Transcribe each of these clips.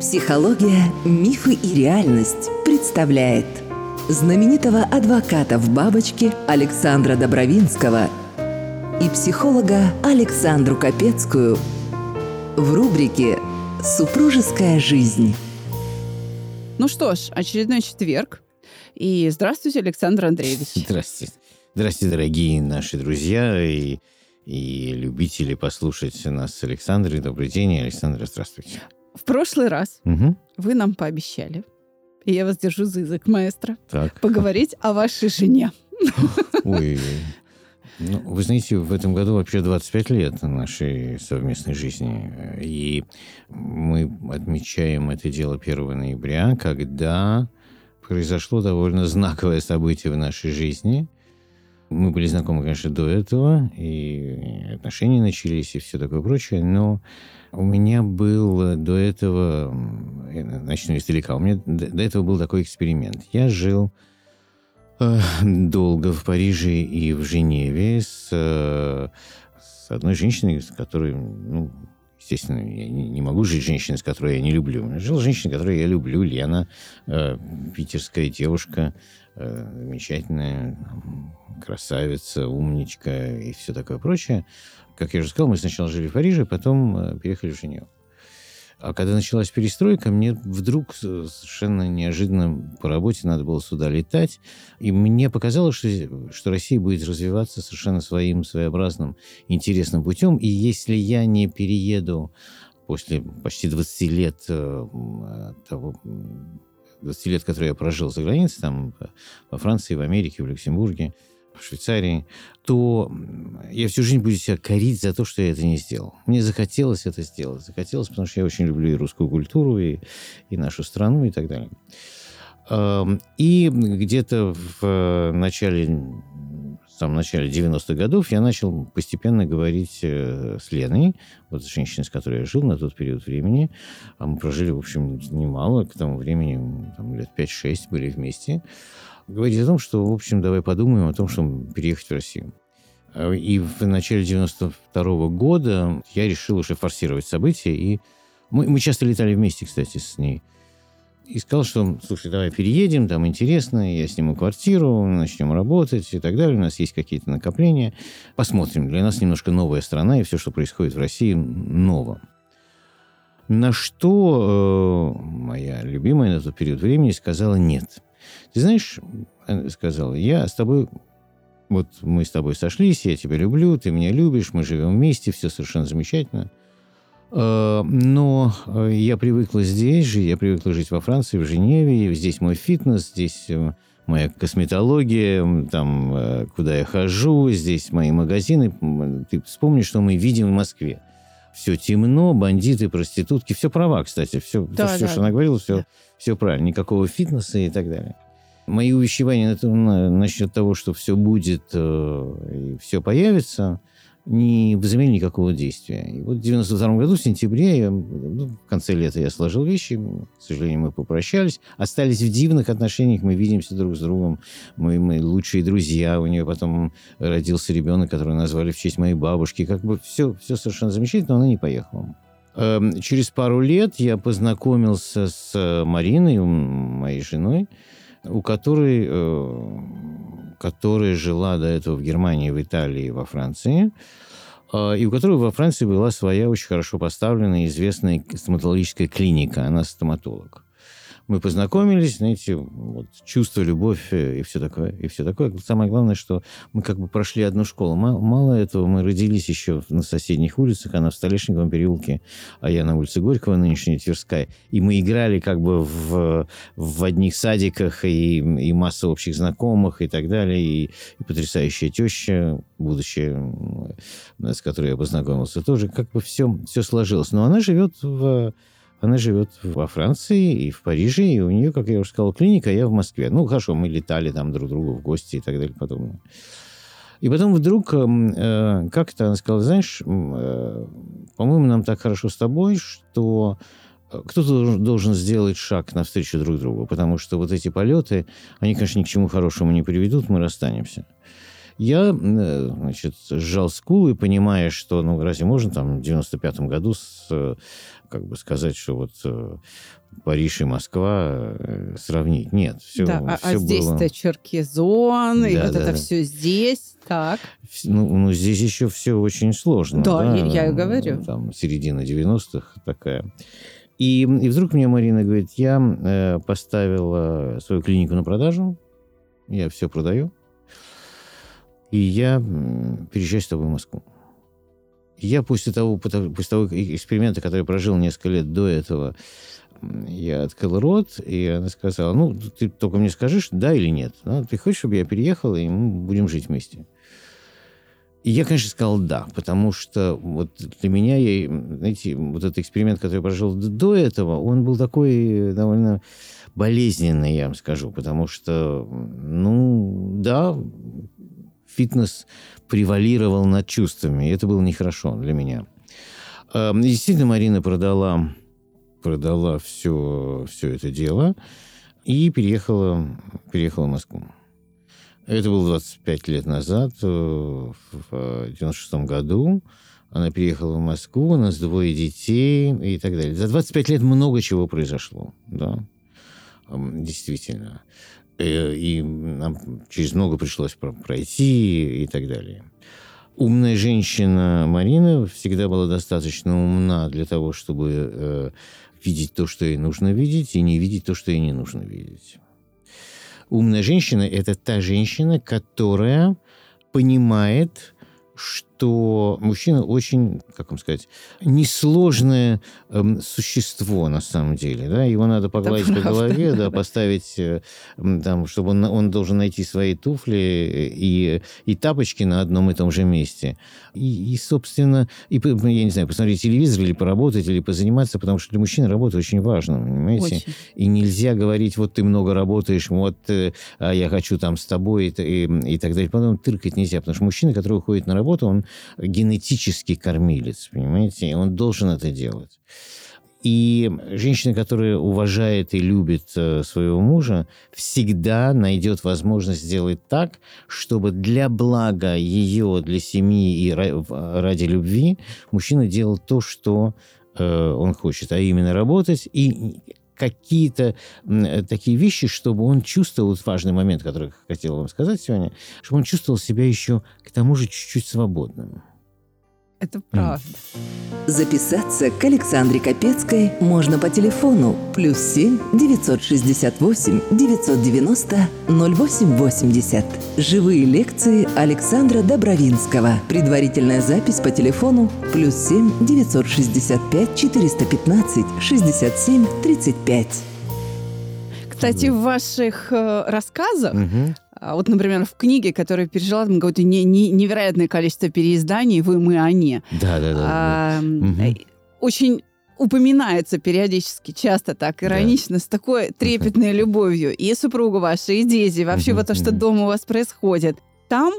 Психология, мифы и реальность представляет знаменитого адвоката в бабочке Александра Добровинского и психолога Александру Капецкую в рубрике «Супружеская жизнь». Ну что ж, очередной четверг. И здравствуйте, Александр Андреевич. Здравствуйте. Здравствуйте, дорогие наши друзья и, и любители послушать нас с Александрой. Добрый день, Александра, здравствуйте. В прошлый раз Угу. вы нам пообещали, и я вас держу за язык, маэстро, Так. поговорить о вашей жене. Ой. Ну, вы знаете, в этом году вообще 25 лет нашей совместной жизни. И мы отмечаем это дело 1 ноября, когда произошло довольно знаковое событие в нашей жизни. Мы были знакомы, конечно, до этого, и отношения начались, и все такое прочее, но у меня был до этого, начну издалека, у меня до этого был такой эксперимент. Я жил э, долго в Париже и в Женеве с, э, с одной женщиной, с которой, ну, естественно, я не, могу жить с женщиной, с которой я не люблю. Жил с женщиной, которую я люблю, Лена, э, питерская девушка, э, замечательная, м, красавица, умничка и все такое прочее. Как я уже сказал, мы сначала жили в Париже, потом э, переехали в Женеву. А когда началась перестройка, мне вдруг с- совершенно неожиданно по работе надо было сюда летать. И мне показалось, что, что Россия будет развиваться совершенно своим своеобразным интересным путем. И если я не перееду после почти 20 лет э, того, 20 лет, которые я прожил за границей, там, во Франции, в Америке, в Люксембурге, в Швейцарии, то я всю жизнь буду себя корить за то, что я это не сделал. Мне захотелось это сделать. Захотелось, потому что я очень люблю и русскую культуру, и, и нашу страну, и так далее. Эм, И где-то в э, начале, в начале 90-х годов я начал постепенно говорить э, с Леной, вот с женщиной, с которой я жил на тот период времени. А мы прожили, в общем, немало. К тому времени там, лет 5-6 были вместе. Говорить о том, что, в общем, давай подумаем о том, чтобы переехать в Россию. А, И в начале 92 года я решил уже форсировать события. И мы, мы часто летали вместе, кстати, с ней. И сказал, что, слушай, давай переедем, там интересно, я сниму квартиру, начнем работать и так далее. У нас есть какие-то накопления. Посмотрим. Для нас немножко новая страна, и все, что происходит в России, ново. На что э, моя любимая на тот период времени сказала нет. Ты знаешь, она сказала, я с тобой вот мы с тобой сошлись, я тебя люблю, ты меня любишь, мы живем вместе, все совершенно замечательно. Э, Но э, я привыкла здесь жить, я привыкла жить во Франции, в Женеве, здесь мой фитнес, здесь э, моя косметология, там, куда я хожу, здесь мои магазины. Ты вспомни, что мы видим в Москве. Все темно, бандиты, проститутки, все права, кстати, все, Да, все, да. что она говорила, все, Да. все правильно, никакого фитнеса и так далее. Мои увещевания на то- на- насчет того, что все будет э, и все появится, не возымели никакого действия. И вот в 92 году, в сентябре, я, ну, в конце лета я сложил вещи, к сожалению, мы попрощались, остались в дивных отношениях, мы видимся друг с другом, мы, мы лучшие друзья, у нее потом родился ребенок, которого назвали в честь моей бабушки, как бы все, все совершенно замечательно, но она не поехала. Эм, Через пару лет я познакомился с э, Мариной, моей женой, у которой, э, которая жила до этого в Германии, в Италии, во Франции, э, и у которой во Франции была своя очень хорошо поставленная, известная стоматологическая клиника. Она стоматолог. Мы познакомились, знаете, вот, чувство, любовь э, и все такое. И все такое. Самое главное, что мы как бы прошли одну школу. Мало, мало этого, мы родились еще на соседних улицах. Она в Столешниковом переулке, а я на улице Горького, нынешняя Тверская. И мы играли как бы в, в одних садиках, и, и масса общих знакомых, и так далее. И, и потрясающая теща, будущая, с которой я познакомился, тоже как бы все, все сложилось. Но она живет в она живет во Франции и в Париже, и у нее, как я уже сказал, клиника, а я в Москве. Ну, хорошо, мы летали там друг другу в гости и так далее, подобное. И потом вдруг эм, э, как-то она сказала, знаешь, э, по-моему, нам так хорошо с тобой, что э, кто-то должен, должен сделать шаг навстречу друг другу, потому что вот эти полеты, они, конечно, ни к чему хорошему не приведут, мы расстанемся. Я, э, значит, сжал скулы, понимая, что, ну, разве можно там в 95-м году с, э, как бы сказать, что вот э, Париж и Москва сравнить. Нет, все, да, все а, а здесь-то было... Черкизон, да, и вот да, это да. все здесь, так. Ну, ну, здесь еще все очень сложно. Да, Да, я- я и говорю. Там середина 90-х такая. И, и вдруг мне Марина говорит, я э, поставила свою клинику на продажу, я все продаю, и я переезжаю с тобой в Москву. Я после того, после того эксперимента, который прожил несколько лет до этого, я открыл рот, и она сказала, ну, ты только мне скажешь, да или нет. Да? Ты хочешь, чтобы я переехала, и мы будем жить вместе? И я, конечно, сказал да, потому что вот для меня, я, знаете, вот этот эксперимент, который прожил до этого, он был такой довольно болезненный, я вам скажу, потому что, ну, да, фитнес превалировал над чувствами, и это было нехорошо для меня. А, Действительно, Марина продала, продала все, все это дело и переехала, переехала в Москву. Это было 25 лет назад, э, в 96 году. Она переехала в Москву, у нас двое детей и так далее. За 25 лет много чего произошло, да, М, действительно. Э, И нам через много пришлось про- пройти и так далее. Умная женщина Марина всегда была достаточно умна для того, чтобы э, видеть то, что ей нужно видеть, и не видеть то, что ей не нужно видеть. Умная женщина – это та женщина, которая понимает, что мужчина очень, как вам сказать, несложное эм, существо на самом деле. Да? Его надо погладить по правда. голове, да, поставить, э, там, чтобы он, он должен найти свои туфли и, и тапочки на одном и том же месте. И, и, собственно, и, я не знаю, посмотреть телевизор или поработать, или позаниматься, потому что для мужчины работа очень важна, понимаете? Очень. И нельзя говорить, вот ты много работаешь, вот э, а я хочу там с тобой и, и, и так далее. Потом тыркать нельзя, потому что мужчина, который уходит на работу, он генетический кормилец, понимаете, и он должен это делать. И женщина, которая уважает и любит э, своего мужа, всегда найдет возможность сделать так, чтобы для блага ее, для семьи и ради любви мужчина делал то, что э, он хочет, а именно работать и какие-то э, такие вещи, чтобы он чувствовал, вот важный момент, который хотел вам сказать сегодня, чтобы он чувствовал себя еще к тому же чуть-чуть свободным. Это правда. Записаться к Александре Капецкой можно по телефону плюс 7 968 990 0880. Живые лекции Александра Добровинского. Предварительная запись по телефону плюс 7 965 415 67 35. Кстати, в ваших э, рассказах, Мгм. А, вот, например, в книге, которая пережила там какое-то не- не- невероятное количество переизданий, «Вы, мы, они», Да, да, да. да. а, э, очень упоминается периодически, часто так, иронично, с такой трепетной любовью. И супруга ваша, и дети, вообще вот то, что дома у вас происходит. Там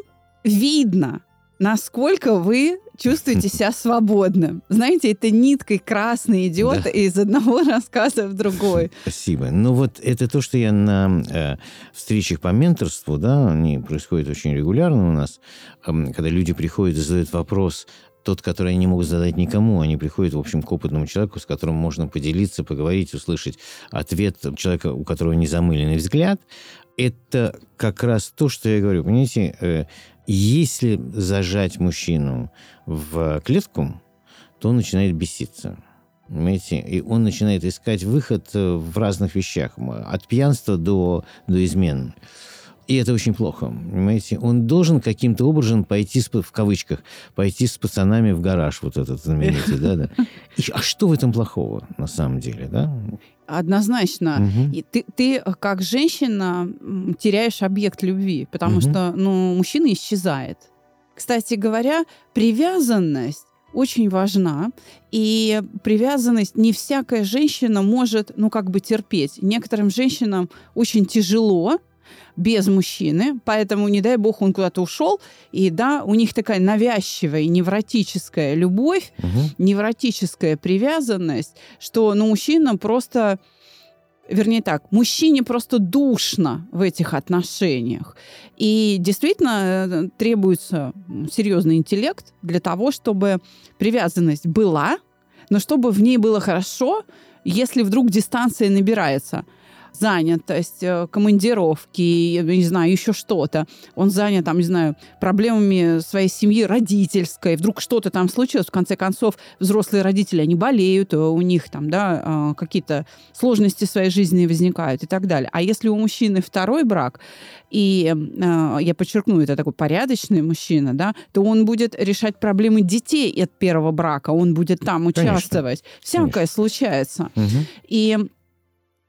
видно, насколько вы чувствуете себя свободным. Знаете, это ниткой красной идет Да. из одного рассказа в другой. Спасибо. Ну вот это то, что я на э, встречах по менторству, да, они происходят очень регулярно у нас, эм, когда люди приходят и задают вопрос, тот, который они не могут задать никому, они приходят, в общем, к опытному человеку, с которым можно поделиться, поговорить, услышать ответ человека, у которого незамыленный взгляд. Это как раз то, что я говорю. Понимаете, э, если зажать мужчину в клетку, то он начинает беситься. Понимаете? И он начинает искать выход э, в разных вещах. От пьянства до, до измен. И это очень плохо, понимаете? Он должен каким-то образом пойти, с, в кавычках, пойти с пацанами в гараж, вот этот знаменитый, да-да. И А что в этом плохого, на самом деле, да? Однозначно. Мгм. И ты, ты э, как женщина теряешь объект любви, потому Мгм. что ну, мужчина исчезает. Кстати говоря, привязанность очень важна. И привязанность не всякая женщина может, ну, как бы терпеть. Некоторым женщинам очень тяжело без мужчины, поэтому, не дай бог, он куда-то ушел, и да, у них такая навязчивая, невротическая любовь, Мгм. невротическая привязанность, что ну, мужчина просто вернее так, мужчине просто душно в этих отношениях. И действительно э, требуется серьезный интеллект для того, чтобы привязанность была, но чтобы в ней было хорошо, если вдруг дистанция набирается – занятость, э, командировки, я не знаю, еще что-то. Он занят, там, не знаю, проблемами своей семьи родительской. Вдруг что-то там случилось. В конце концов, взрослые родители, они болеют, э, у них там, да, а, какие-то сложности в своей жизни возникают и так далее. А если у мужчины второй брак, и э, я подчеркну, это такой порядочный мужчина, да, то он будет решать проблемы детей от первого брака, он будет там участвовать. Конечно. Всякое Конечно. случается. Угу. И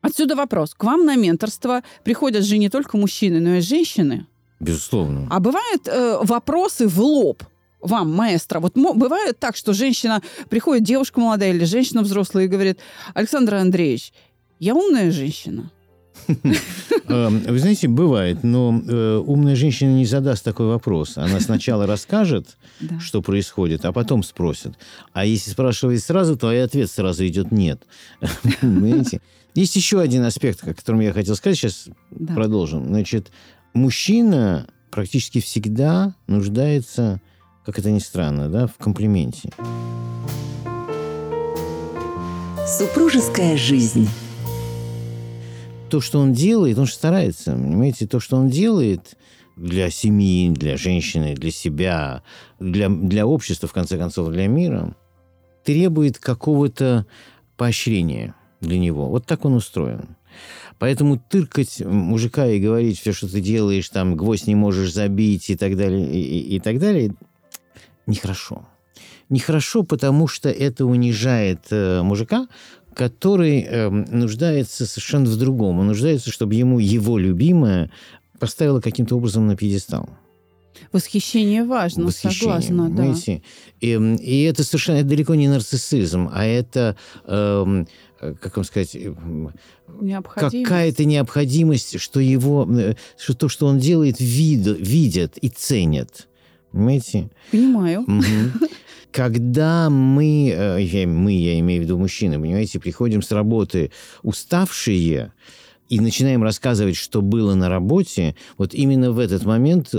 Отсюда вопрос. К вам на менторство приходят же не только мужчины, но и женщины. Безусловно. А бывают э, вопросы в лоб вам, маэстро. Вот бывает так, что женщина приходит, девушка молодая или женщина взрослая и говорит, Александр Андреевич, я умная женщина. Эм, вы знаете, бывает, но э, умная женщина не задаст такой вопрос. Она сначала расскажет, что происходит, а потом спросит. А если спрашивает сразу, то и ответ сразу идет «нет». Понимаете? Есть еще один аспект, о котором я хотел сказать, сейчас да. продолжим. Значит, мужчина практически всегда нуждается, как это ни странно, да, в комплименте. Супружеская жизнь. То, что он делает, он же старается, понимаете, то, что он делает для семьи, для женщины, для себя, для, для общества, в конце концов, для мира, требует какого-то поощрения – для него. Вот так он устроен. Поэтому тыркать мужика и говорить, все, что ты делаешь, там, гвоздь не можешь забить и так далее, и, и, и так далее, нехорошо. Нехорошо, потому что это унижает э, мужика, который э, нуждается совершенно в другом. Он нуждается, чтобы ему его любимая поставила каким-то образом на пьедестал. Восхищение важно, Восхищение, согласна, понимаете? да. И, и это совершенно это далеко не нарциссизм, а это эм, Э, как вам сказать, э, какая-то необходимость, что его, э, что то, что он делает, вид, видят и ценят. Понимаете? Понимаю. Угу. Когда мы, я, мы, я имею в виду мужчины, понимаете, приходим с работы уставшие, и начинаем рассказывать, что было на работе, вот именно в этот момент э,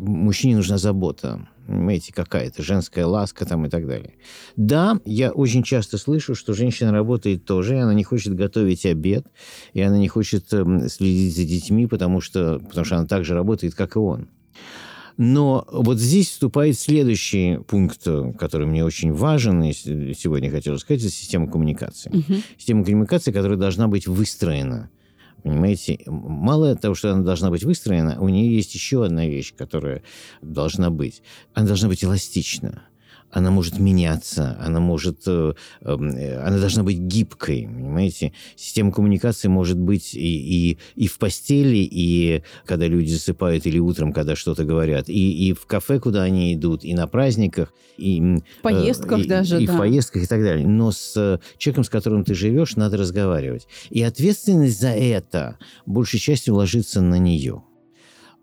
мужчине нужна забота понимаете, какая-то женская ласка там и так далее. Да, я очень часто слышу, что женщина работает тоже, и она не хочет готовить обед, и она не хочет эм, следить за детьми, потому что, потому что она так же работает, как и он. Но вот здесь вступает следующий пункт, который мне очень важен, и сегодня хотел сказать, это система коммуникации. Угу. Система коммуникации, которая должна быть выстроена – Понимаете, мало того, что она должна быть выстроена, у нее есть еще одна вещь, которая должна быть. Она должна быть эластична она может меняться, она может, э, эм, э, она должна быть гибкой, понимаете? Система коммуникации может быть и, и, и в постели, и когда люди засыпают, или утром, когда что-то говорят, и, и в кафе, куда они идут, и на праздниках, и в поездках э, и, даже, и да. в поездках и так далее. Но с человеком, с которым ты живешь, надо разговаривать. И ответственность за это большей частью ложится на нее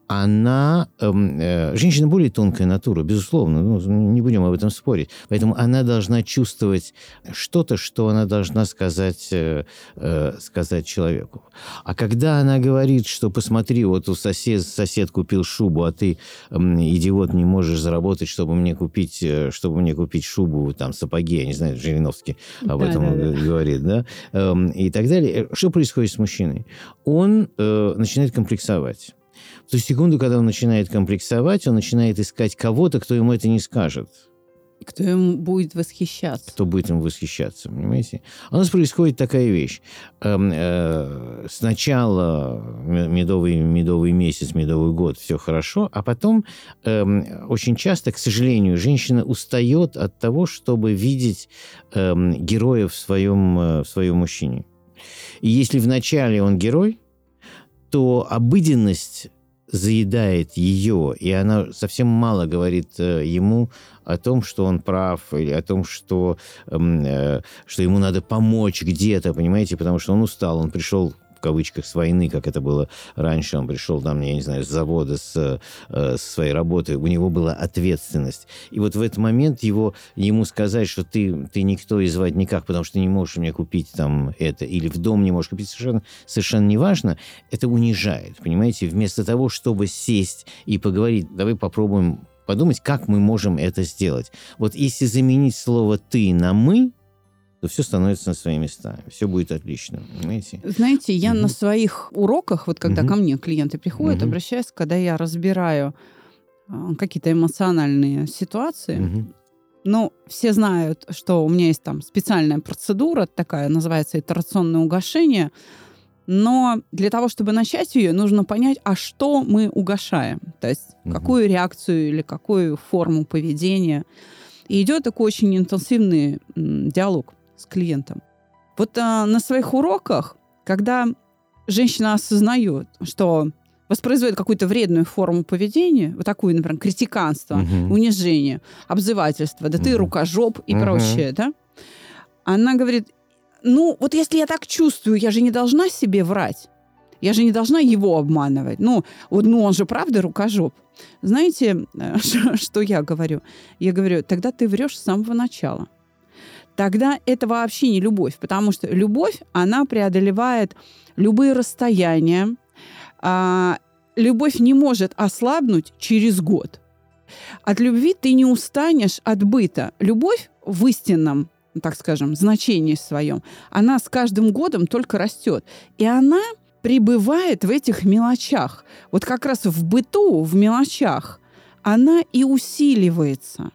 она, эм, э, женщина более тонкая натура, безусловно, ну, не будем об этом спорить. Поэтому она должна чувствовать что-то, что она должна сказать, э, э, сказать человеку. А когда она говорит, что посмотри, вот у сосед, сосед купил шубу, а ты, э, идиот, не можешь заработать, чтобы мне купить, э, чтобы мне купить шубу, там, сапоги, я не знаю, Жириновский об да, этом да, да. говорит, да, э, и так далее. Что происходит с мужчиной? Он э, начинает комплексовать в ту секунду, когда он начинает комплексовать, он начинает искать кого-то, кто ему это не скажет. Кто ему будет восхищаться. Кто будет ему восхищаться, понимаете? У нас происходит такая вещь. Эм, э, сначала медовый, медовый месяц, медовый год, все хорошо, а потом эм, очень часто, к сожалению, женщина устает от того, чтобы видеть эм, героя в своем, э, в своем мужчине. И если вначале он герой, то обыденность заедает ее, и она совсем мало говорит э, ему о том, что он прав, или о том, что, эм, э, что ему надо помочь где-то, понимаете, потому что он устал, он пришел в кавычках, с войны, как это было раньше. Он пришел там, я не знаю, с завода, с, э, с своей работы. У него была ответственность. И вот в этот момент его, ему сказать, что ты, ты никто и звать никак, потому что ты не можешь мне купить там это, или в дом не можешь купить, совершенно, совершенно неважно, это унижает, понимаете? Вместо того, чтобы сесть и поговорить, давай попробуем подумать, как мы можем это сделать. Вот если заменить слово «ты» на «мы», то все становится на свои места. Все будет отлично. Понимаете? Знаете, я угу. на своих уроках, вот когда угу. ко мне клиенты приходят, угу. обращаюсь, когда я разбираю э, какие-то эмоциональные ситуации, угу. Ну, все знают, что у меня есть там специальная процедура такая, называется итерационное угошение. Но для того, чтобы начать ее, нужно понять, а что мы угошаем. То есть угу. какую реакцию или какую форму поведения. И идет такой очень интенсивный диалог с клиентом. Вот а, на своих уроках, когда женщина осознает, что воспроизводит какую-то вредную форму поведения, вот такую, например, критиканство, угу. унижение, обзывательство, да угу. ты рукожоп и угу. прочее, да, она говорит, ну, вот если я так чувствую, я же не должна себе врать. Я же не должна его обманывать. Ну, вот, ну он же правда рукожоп. Знаете, что я говорю? Я говорю, тогда ты врешь с самого начала тогда это вообще не любовь, потому что любовь, она преодолевает любые расстояния. А, любовь не может ослабнуть через год. От любви ты не устанешь от быта. Любовь в истинном, так скажем, значении своем, она с каждым годом только растет. И она пребывает в этих мелочах. Вот как раз в быту, в мелочах, она и усиливается.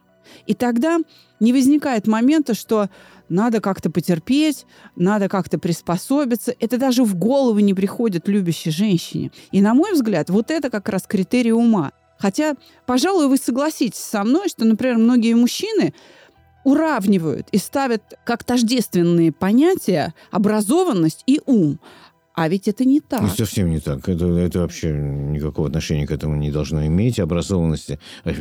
И тогда не возникает момента, что надо как-то потерпеть, надо как-то приспособиться. Это даже в голову не приходит любящей женщине. И, на мой взгляд, вот это как раз критерий ума. Хотя, пожалуй, вы согласитесь со мной, что, например, многие мужчины уравнивают и ставят как тождественные понятия образованность и ум. А ведь это не так. Ну, совсем не так. Это, это вообще никакого отношения к этому не должно иметь. Образованности.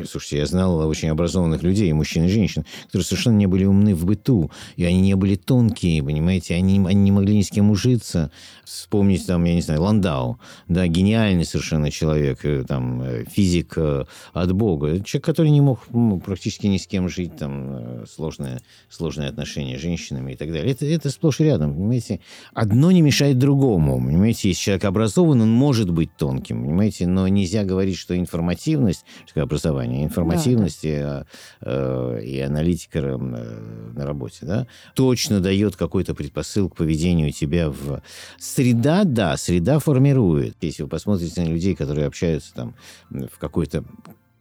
Слушайте, я знал очень образованных людей, мужчин и женщин, которые совершенно не были умны в быту. И они не были тонкие, понимаете? Они, они не могли ни с кем ужиться. Вспомнить там, я не знаю, Ландау. Да, гениальный совершенно человек. Э, там, э, физик э, от Бога. Человек, который не мог ну, практически ни с кем жить. Там, сложные, сложные отношения с женщинами и так далее. Это, это сплошь и рядом, понимаете? Одно не мешает другому умом. Понимаете, если человек образован, он может быть тонким, понимаете, но нельзя говорить, что информативность, что образование, информативность да, да. И, э, и аналитика э, на работе, да, точно дает какой-то предпосыл к поведению тебя в... Среда, да, среда формирует. Если вы посмотрите на людей, которые общаются там в какой-то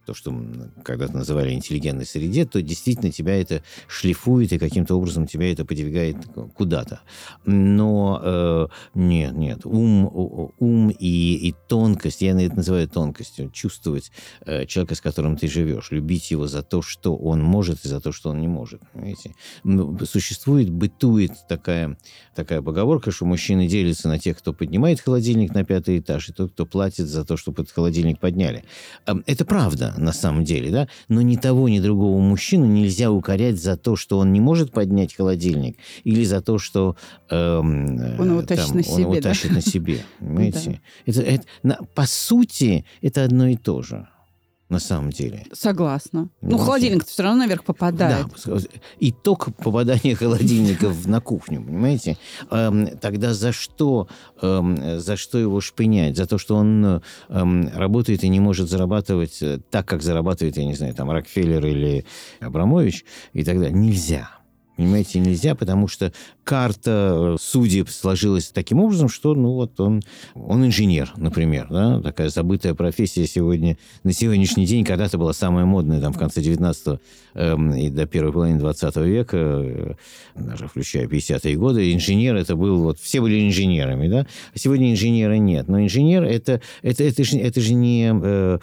то, что когда-то называли интеллигентной среде, то действительно тебя это шлифует и каким-то образом тебя это подвигает куда-то. Но э, нет, нет, ум, ум и, и тонкость, я это называю тонкостью, чувствовать э, человека, с которым ты живешь, любить его за то, что он может и за то, что он не может. Понимаете? Существует, бытует такая, такая поговорка, что мужчины делятся на тех, кто поднимает холодильник на пятый этаж, и тот, кто платит за то, чтобы этот холодильник подняли. Это правда на самом деле, да, но ни того, ни другого мужчину нельзя укорять за то, что он не может поднять холодильник, или за то, что эм, он его тащит там, на себе. Он его тащит на себе, понимаете? Это, это, на, по сути, это одно и то же на самом деле. Согласна. Ну, ну холодильник все равно наверх попадает. Да, итог попадания холодильников на кухню, понимаете? Эм, тогда за что, эм, за что его шпынять? За то, что он эм, работает и не может зарабатывать э, так, как зарабатывает, я не знаю, там, Рокфеллер или Абрамович и так далее. Нельзя. Понимаете, нельзя, потому что карта э, судеб сложилась таким образом, что, ну, вот он, он инженер, например, да, такая забытая профессия сегодня, на сегодняшний день, когда-то была самая модная, там, в конце 19 э, и до первой половины 20 века, э, даже включая 50-е годы, инженер это был, вот, все были инженерами, да, а сегодня инженера нет, но инженер это, это, это, же, это же не, э,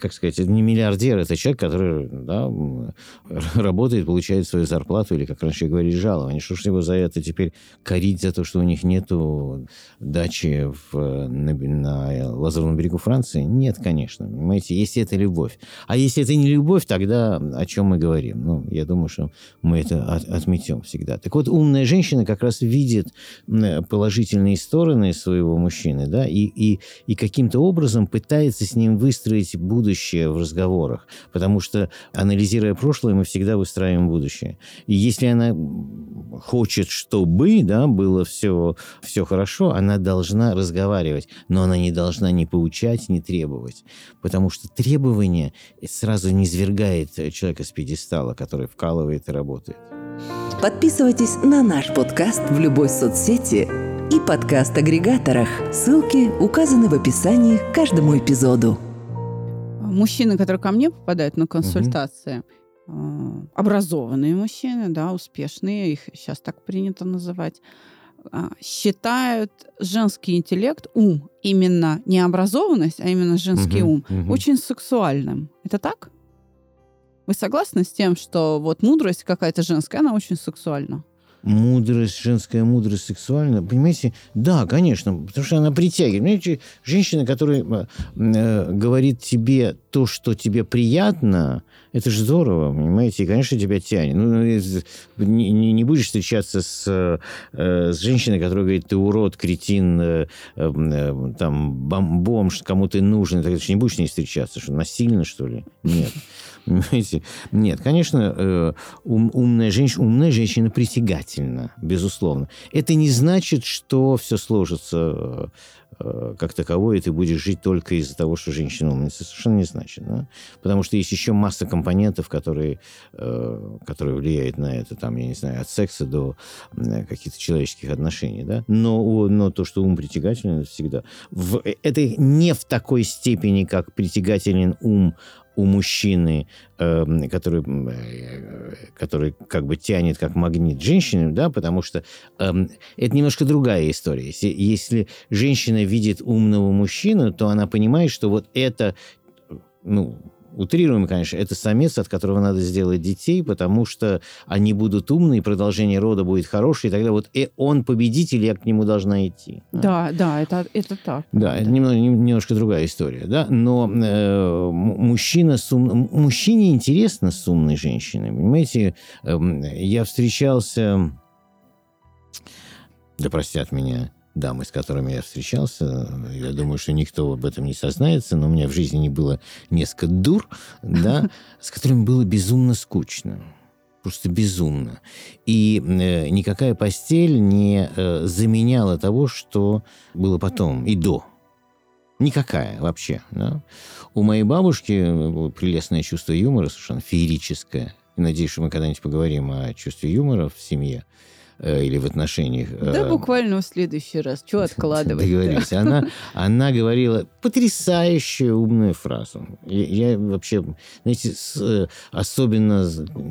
как сказать, это не миллиардер, это человек, который, да, работает, получает свою зарплату или как раньше говорили, жалование. Что ж его за это теперь корить за то, что у них нету дачи в, на, на Лазурном берегу Франции? Нет, конечно. Понимаете, если это любовь. А если это не любовь, тогда о чем мы говорим? Ну, я думаю, что мы это от, отметем всегда. Так вот, умная женщина как раз видит положительные стороны своего мужчины, да, и, и, и каким-то образом пытается с ним выстроить будущее в разговорах. Потому что, анализируя прошлое, мы всегда выстраиваем будущее. И если она хочет, чтобы да, было все, все хорошо, она должна разговаривать, но она не должна ни поучать, ни требовать. Потому что требование сразу не свергает человека с пьедестала, который вкалывает и работает. Подписывайтесь на наш подкаст в любой соцсети и подкаст-агрегаторах. Ссылки указаны в описании к каждому эпизоду. Мужчины, которые ко мне попадают на консультации, угу. Образованные мужчины, да, успешные, их сейчас так принято называть, а, считают женский интеллект, ум, именно не образованность, а именно женский угу, ум, угу. очень сексуальным. Это так? Вы согласны с тем, что вот мудрость какая-то женская, она очень сексуальна? Мудрость, женская мудрость сексуальная, понимаете, да, конечно, потому что она притягивает. Понимаете, женщина, которая э, э, говорит тебе то, что тебе приятно, это же здорово, понимаете, и, конечно, тебя тянет. Ну, ну не, не, не будешь встречаться с, э, с женщиной, которая говорит, ты урод, кретин, э, э, там, бомж, кому ты нужен, ты не будешь с ней встречаться, что насильно, что ли? Нет. Понимаете? Нет, конечно, э, ум, умная, женщина, умная женщина притягательна, безусловно. Это не значит, что все сложится как таковое, и ты будешь жить только из-за того, что женщина умница. Совершенно не значит. Да? Потому что есть еще масса компонентов, которые, э, которые влияют на это, там, я не знаю, от секса до каких-то человеческих отношений. Да? Но, но то, что ум притягателен, это всегда. В, это не в такой степени, как притягателен ум у мужчины, эм, который, э, который как бы тянет как магнит женщину, да, потому что э, это немножко другая история. Если женщина видит умного мужчину, то она понимает, что вот это, ну, утрируем, конечно, это самец, от которого надо сделать детей, потому что они будут умные, продолжение рода будет хорошее, и тогда вот и он победитель, я к нему должна идти. Да, да, да это, это так. Да, это немного, немножко другая история, да, но э, мужчина с ум... мужчине интересно с умной женщиной, понимаете, э, я встречался, да простят меня, дамы, с которыми я встречался. Я думаю, что никто об этом не сознается, но у меня в жизни не было несколько дур, да, с которыми было безумно скучно. Просто безумно. И э, никакая постель не э, заменяла того, что было потом и до. Никакая вообще. Да? У моей бабушки было прелестное чувство юмора, совершенно феерическое. Надеюсь, что мы когда-нибудь поговорим о чувстве юмора в семье. Э, или в отношениях. Да, э, буквально в следующий раз. Что откладывать? Договорились. Она, она говорила потрясающую умную фразу. Я, я вообще, знаете, с, особенно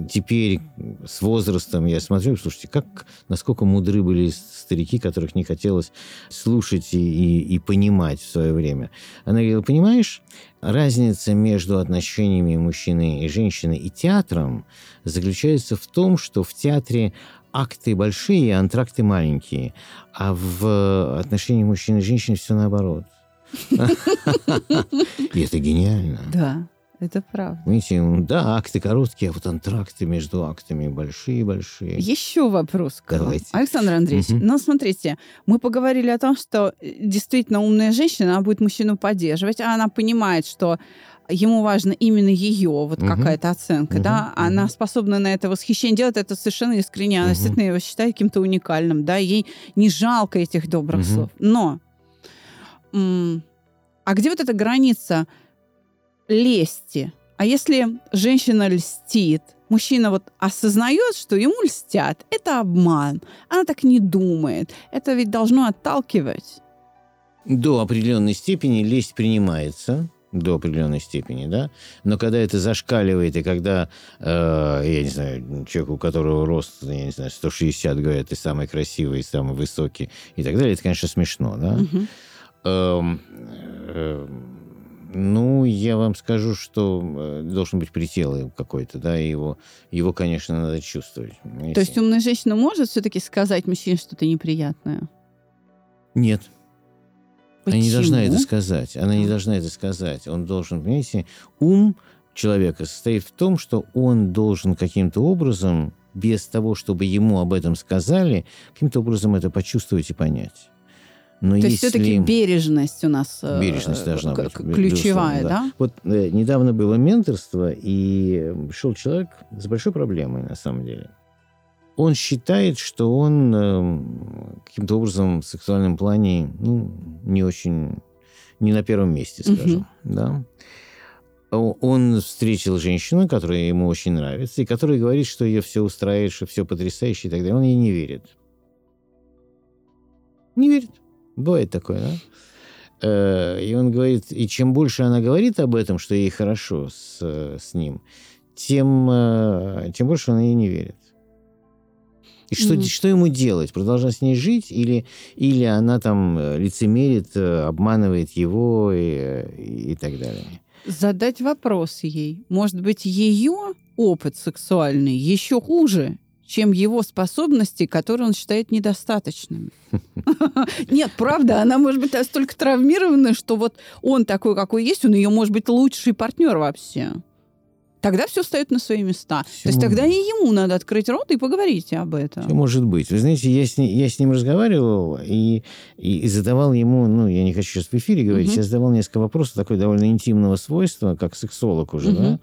теперь с возрастом я смотрю, слушайте, как, насколько мудры были старики, которых не хотелось слушать и, и, и понимать в свое время. Она говорила, понимаешь, разница между отношениями мужчины и женщины и театром заключается в том, что в театре акты большие, антракты маленькие. А в отношении мужчин и женщин все наоборот. И это гениально. Да. Это правда. Видите, да, акты короткие, а вот антракты между актами большие-большие. Еще вопрос. Давайте. Александр Андреевич, угу. ну, смотрите, мы поговорили о том, что э, действительно умная женщина, она будет мужчину поддерживать, а она понимает, что ему важно именно ее вот угу. какая-то оценка, угу. да, угу. она способна на это восхищение делать, это совершенно искренне, она угу. действительно его считает каким-то уникальным, да, ей не жалко этих добрых угу. слов. Но, а где вот эта граница лести? А если женщина льстит, мужчина вот осознает, что ему льстят, это обман, она так не думает, это ведь должно отталкивать. До определенной степени лесть принимается, до определенной степени, да. Но когда это зашкаливает, и когда, э, я не знаю, человек, у которого рост, я не знаю, 160, говорят, ты самый красивый, самый высокий и так далее, это, конечно, смешно, да. Угу. Э, э, Ну, я вам скажу, что э, должен быть предел какой-то, да, его, его, конечно, надо чувствовать. понимаете? То есть умная женщина может все-таки сказать мужчине что-то неприятное? Нет, она не должна Почему? это сказать. Она не должна это сказать. Он должен, понимаете, ум человека состоит в том, что он должен каким-то образом, без того, чтобы ему об этом сказали, каким-то образом это почувствовать и понять. Но То есть все-таки бережность у нас э, Бережность должна быть. ключевая, безусловно, да? Вот э, недавно было менторство, и шел человек с большой проблемой, на самом деле. Он считает, что он э, каким-то образом в сексуальном плане ну, не очень, не на первом месте, скажем. Да? О- Он встретил женщину, которая ему очень нравится, и которая говорит, что ее все устраивает, что все потрясающе и так далее. Он ей не верит. Не верит. Бывает такое, да? Э, И он говорит, и чем больше она говорит об этом, что ей хорошо с, э, с ним, тем, э, тем больше она ей не верит. И что, Мгм. что ему делать? Продолжать с ней жить? Или, или она там э, лицемерит, э, обманывает его и, и так далее? Задать вопрос ей. Может быть, ее опыт сексуальный еще хуже, чем его способности, которые он считает недостаточными. Нет, правда, она может быть настолько травмирована, что вот он такой, какой есть, он ее может быть лучший партнер вообще. Тогда все встает на свои места. Всё То есть тогда и может. ему надо открыть рот и поговорить об Все этом. может быть. Вы знаете, я с, ним, я с ним разговаривал и, и, и задавал ему, ну, я не хочу сейчас в эфире говорить, Мгм. я задавал несколько вопросов такой довольно интимного свойства, как сексолог уже, Мгм. да,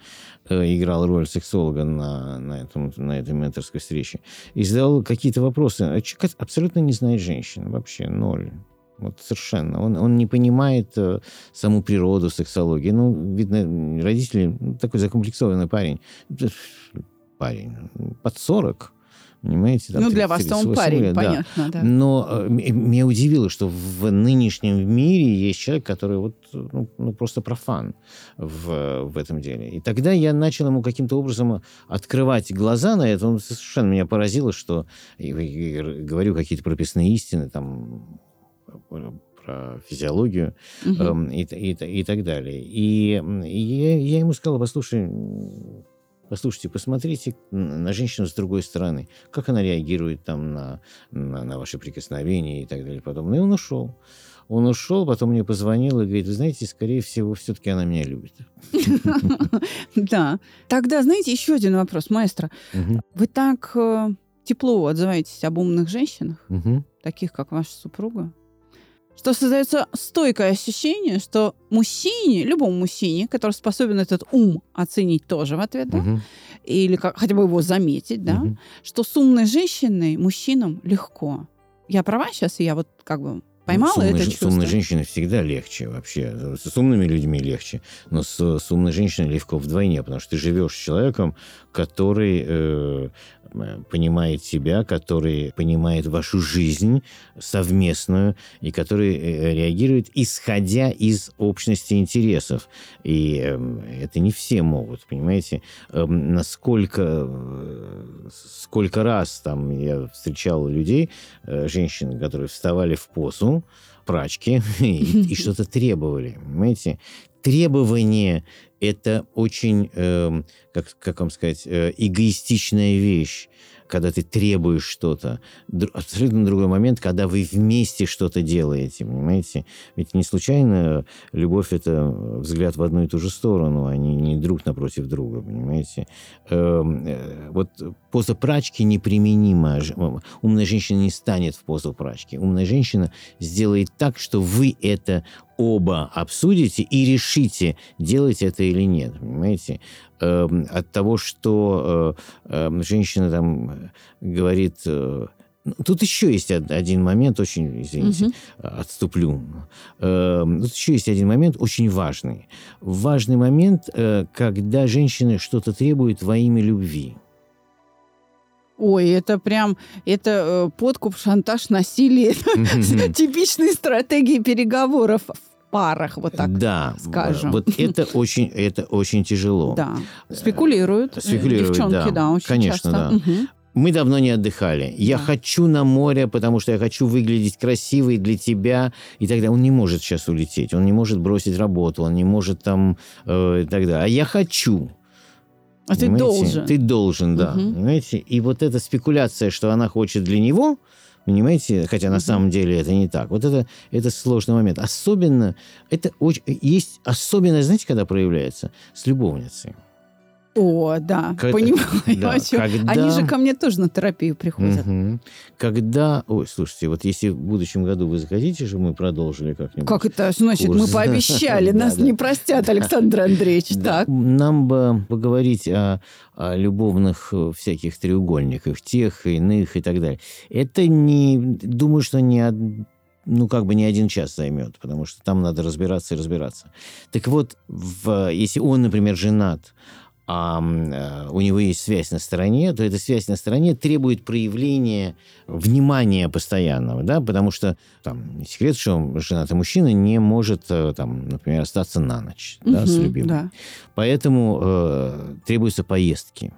э, играл роль сексолога на, на, этом, на этой менторской встрече. И задал какие-то вопросы. А абсолютно не знает женщин, вообще ноль. Вот совершенно. Он, он не понимает э, саму природу сексологии. Ну, видно, родители... ну, такой закомплексованный парень. Парень. Под 40. Понимаете? там Ну, для вас 38 он парень, лет, да. понятно, да. Но э, меня удивило, что в нынешнем мире есть человек, который вот, ну, ну, просто профан в, в этом деле. И тогда я начал ему каким-то образом открывать глаза на это. Он совершенно меня поразило, что и- и говорю какие-то прописные истины там про- физиологию Мгм. эм, и, и, и так далее. И, и я, я ему сказал, послушай, послушайте, посмотрите на женщину с другой стороны, как она реагирует там на, на, на ваши прикосновения и так далее подобное. И он ушел. Он ушел, потом мне позвонил и говорит, вы знаете, скорее всего, все-таки она меня любит. Да. Тогда, знаете, еще один вопрос, маэстро. Вы так э, тепло отзываетесь об умных женщинах, таких как ваша супруга, что создается стойкое ощущение, что мужчине, любому мужчине, который способен этот ум оценить тоже в ответ, да, Мгм, или как, хотя бы его заметить, да, что с умной женщиной мужчинам легко. Я права сейчас, я вот как бы поймала Ну, с умной это чувство? С умной женщиной всегда легче вообще. С умными людьми легче. Но с, с умной женщиной легко вдвойне, потому что ты живешь с человеком, который э, понимает себя, который понимает вашу жизнь совместную, и который э, реагирует, исходя из общности интересов. И э, это не все могут, понимаете? Э, насколько, э, сколько раз там я встречал людей, э, женщин, которые вставали в позу, прачки и, и что-то требовали, понимаете? Требование – это очень, эм, как, как вам сказать, э, эгоистичная вещь, когда ты требуешь что-то. Дру- абсолютно другой момент, когда вы вместе что-то делаете, понимаете? Ведь не случайно любовь – это взгляд в одну и ту же сторону, а не, не друг напротив друга, понимаете? Эм, э, вот поза прачки неприменима. Умная женщина не станет в позу прачки. Умная женщина сделает так, что вы это оба обсудите и решите, делать это или нет, понимаете? Эм, от того, что э, эм, женщина там э, говорит... э, ну, Тут еще есть од- один момент, очень, извините, Мгм. отступлю. Эм, Тут еще есть один момент очень важный. Важный момент, когда женщина что-то требует во имя любви. Ой, это прям, это э, подкуп, шантаж, насилие. Типичные стратегии переговоров в парах, вот так. да, скажем. вот это очень, это очень тяжело. Да. Спекулируют. э, Спекулируют, Девчонки, да. да, очень Конечно, часто. да. Мы давно не отдыхали. Я Да. хочу на море, потому что я хочу выглядеть красивой для тебя и далее. Он не может сейчас улететь, он не может бросить работу, он не может там э, и так далее. А я хочу. А ты Понимаете? должен. Ты должен, да. Мгм. Понимаете? И вот эта спекуляция, что она хочет для него, понимаете, хотя на Мгм. самом деле это не так. Вот это, это сложный момент. Особенно, это очень, есть особенность, знаете, когда проявляется? С любовницей. О, да, Когда- понимаю. да, о чём. когда- Они же ко мне тоже на терапию приходят. Мгм. Когда, ой, слушайте, вот если в будущем году вы захотите, чтобы мы продолжили как-нибудь. Как это значит? Мы Курс. пообещали, Да, нас не простят, Александр Андреевич. Так. Нам бы поговорить о, о любовных э, всяких треугольниках, тех, иных и так далее. Это не... Думаю, что не ну, как бы не один час займет, потому что там надо разбираться и разбираться. Так вот, в, если он, например, женат, а у него есть связь на стороне, то эта связь на стороне требует проявления внимания постоянного, да, потому что там не секрет, что женатый мужчина не может, э, там, например, остаться на ночь да, с любимым. да. Поэтому э, требуются поездки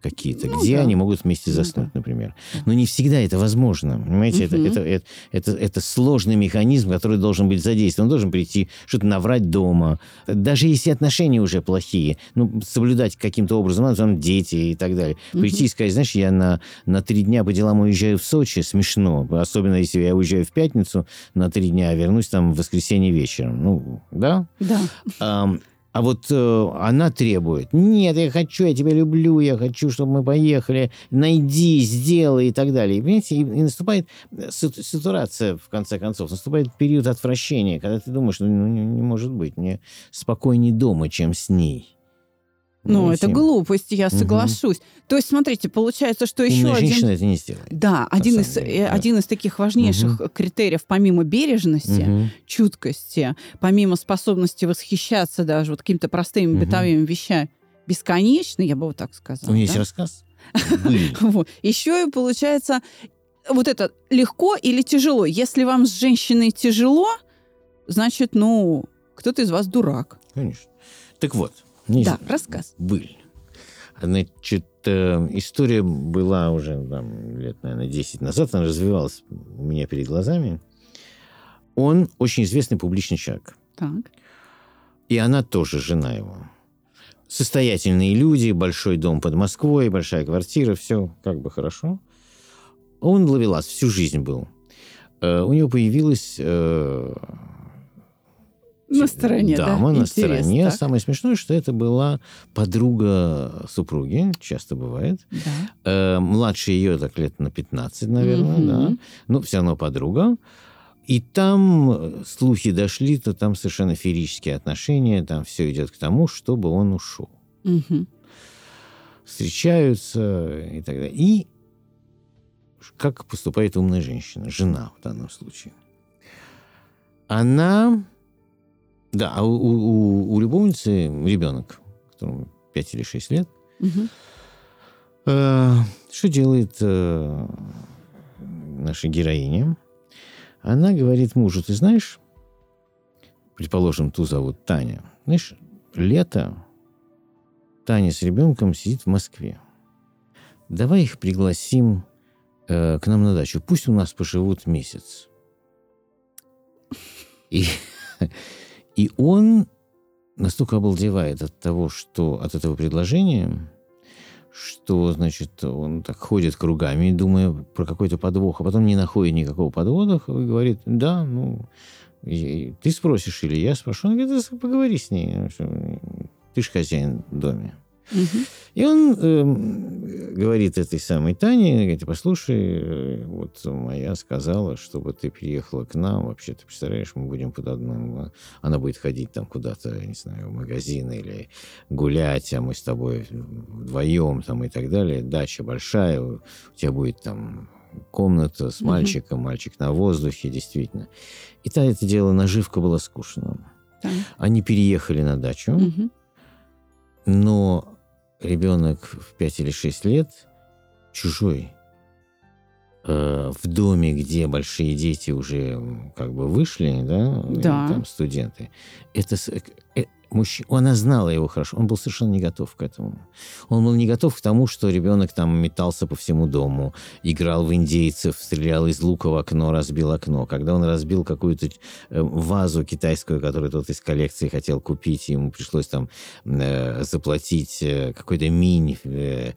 какие-то, Ну где да. они могут вместе Ну заснуть, да. например. Но не всегда это возможно. Понимаете, это, Мгм. это, это, это, это сложный механизм, который должен быть задействован. Он должен прийти, что-то наврать дома. Даже если отношения уже плохие, ну, соблюдать каким-то образом, а там дети и так далее. Прийти и сказать, знаешь, я на, на три дня по делам уезжаю в Сочи, смешно. Особенно, если я уезжаю в пятницу на три дня, а вернусь там в воскресенье вечером. Ну, да? Да. Ам, а вот э, она требует, нет, я хочу, я тебя люблю, я хочу, чтобы мы поехали, найди, сделай и так далее. Понимаете, и, и наступает э, сатурация, в конце концов, наступает период отвращения, когда ты думаешь, ну, не, не может быть, мне спокойнее дома, чем с ней. Ну, Понимаете? это глупость, я соглашусь. То есть, смотрите, получается, что еще Умная один... женщина это не сделает. Да, один из, деле, э, да. один из таких важнейших критериев, помимо бережности, Мгм. чуткости, помимо способности восхищаться даже вот какими-то простыми Мгм. бытовыми вещами, бесконечно, я бы вот так У сказала. меня есть да? рассказ. Были. Вот. Еще и получается вот это легко или тяжело. Если вам с женщиной тяжело, значит, ну, кто-то из вас дурак. Конечно. Так вот. Не Да, знаю, рассказ. Были. Значит, э, история была уже там, лет, наверное, 10 назад, она развивалась у меня перед глазами. Он очень известный публичный человек. Так. И она тоже жена его. Состоятельные люди, большой дом под Москвой, большая квартира, все как бы хорошо. Он ловелас, всю жизнь был. Э, У него появилась э, На стороне, да? дама на Интерес, стороне. так. Самое смешное, что это была подруга супруги, часто бывает. Да. Э, младше ее так лет на 15, наверное, Мгм. да. Ну, все равно подруга. И там э, слухи дошли, то там совершенно феерические отношения, там все идет к тому, чтобы он ушел. Мгм. Встречаются и так далее. И как поступает умная женщина, жена в данном случае. Она... Да, а у, у- у любовницы ребенок, которому 5 или 6 лет, Мгм. Э, Что делает э, наша героиня? Она говорит мужу, ты знаешь, предположим, ту зовут Таня, знаешь, лето, Таня с ребенком сидит в Москве. Давай их пригласим э, к нам на дачу. Пусть у нас поживут месяц. И, и он настолько обалдевает от того, что от этого предложения, что, значит, он так ходит кругами, думая про какой-то подвох, а потом не находит никакого подвода, и говорит, да, ну, ты спросишь или я спрошу. Он говорит, «Да поговори с ней, ты же хозяин в доме. И он эм, говорит этой самой Тане, говорит, послушай, э, вот моя сказала, чтобы ты переехала к нам. Вообще, ты представляешь, мы будем под одном... Она будет ходить там куда-то, не знаю, в магазин или гулять, а мы с тобой вдвоем там и так далее. Дача большая, у тебя будет там комната с мальчиком, мальчик на воздухе, действительно. И та это дело, наживка была скучная. Так. Они переехали на дачу, Мгм. но ребенок в 5 или 6 лет чужой. Э, в доме, где большие дети уже как бы вышли, да, и Да. там студенты. Это, с- э, э, мужч... она знала его хорошо, он был совершенно не готов к этому. Он был не готов к тому, что ребенок там метался по всему дому, играл в индейцев, стрелял из лука в окно, разбил окно. Когда он разбил какую-то э, вазу китайскую, которую тот из коллекции хотел купить, ему пришлось там э, заплатить э, какой-то мини э,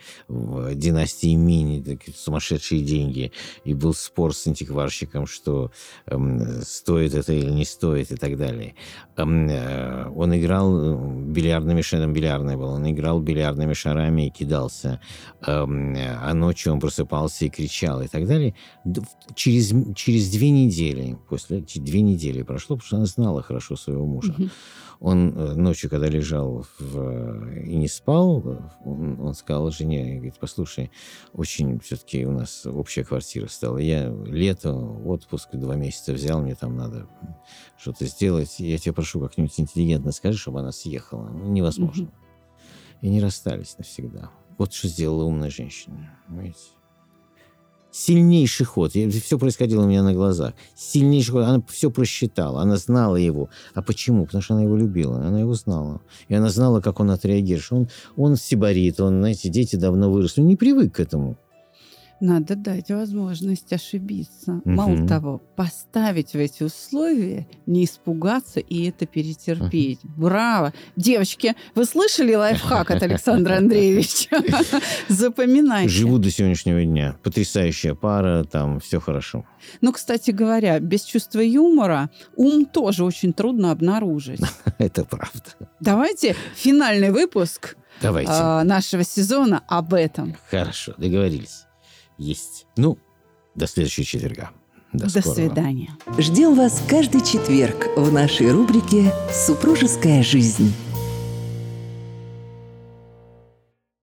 династии мини, сумасшедшие деньги. И был спор с антикварщиком, что э, стоит это или не стоит и так далее. Э, он играл э, бильярдными шарами, бильярдный был, он играл бильярдными шарами и кидался, а ночью он просыпался и кричал и так далее. Через, через две недели, после две недели прошло, потому что она знала хорошо своего мужа. Mm-hmm. Он э, ночью, когда лежал в, и не спал, он, он сказал жене, говорит, послушай, очень все-таки у нас общая квартира стала. Я лето, отпуск два месяца взял, мне там надо что-то сделать. Я тебя прошу, как-нибудь интеллигентно скажи, чтобы она съехала. Ну, невозможно. Угу. И не расстались навсегда. Вот что сделала умная женщина. Понимаете? сильнейший ход. Все происходило у меня на глазах. Сильнейший ход. Она все просчитала. Она знала его. А почему? Потому что она его любила. Она его знала. И она знала, как он отреагирует. Он, он сибарит. Он, знаете, дети давно выросли. Он не привык к этому. Надо дать возможность ошибиться. Угу. Мало того, поставить в эти условия, не испугаться и это перетерпеть. Угу. Браво! Девочки, вы слышали лайфхак от Александра Андреевича? Запоминайте. Живу до сегодняшнего дня. Потрясающая пара, там все хорошо. Ну, кстати говоря, без чувства юмора ум тоже очень трудно обнаружить. Это правда. Давайте финальный выпуск Давайте. А, нашего сезона об этом. Хорошо, договорились есть. Ну, до следующего четверга. До, до свидания. Ждем вас каждый четверг в нашей рубрике «Супружеская жизнь».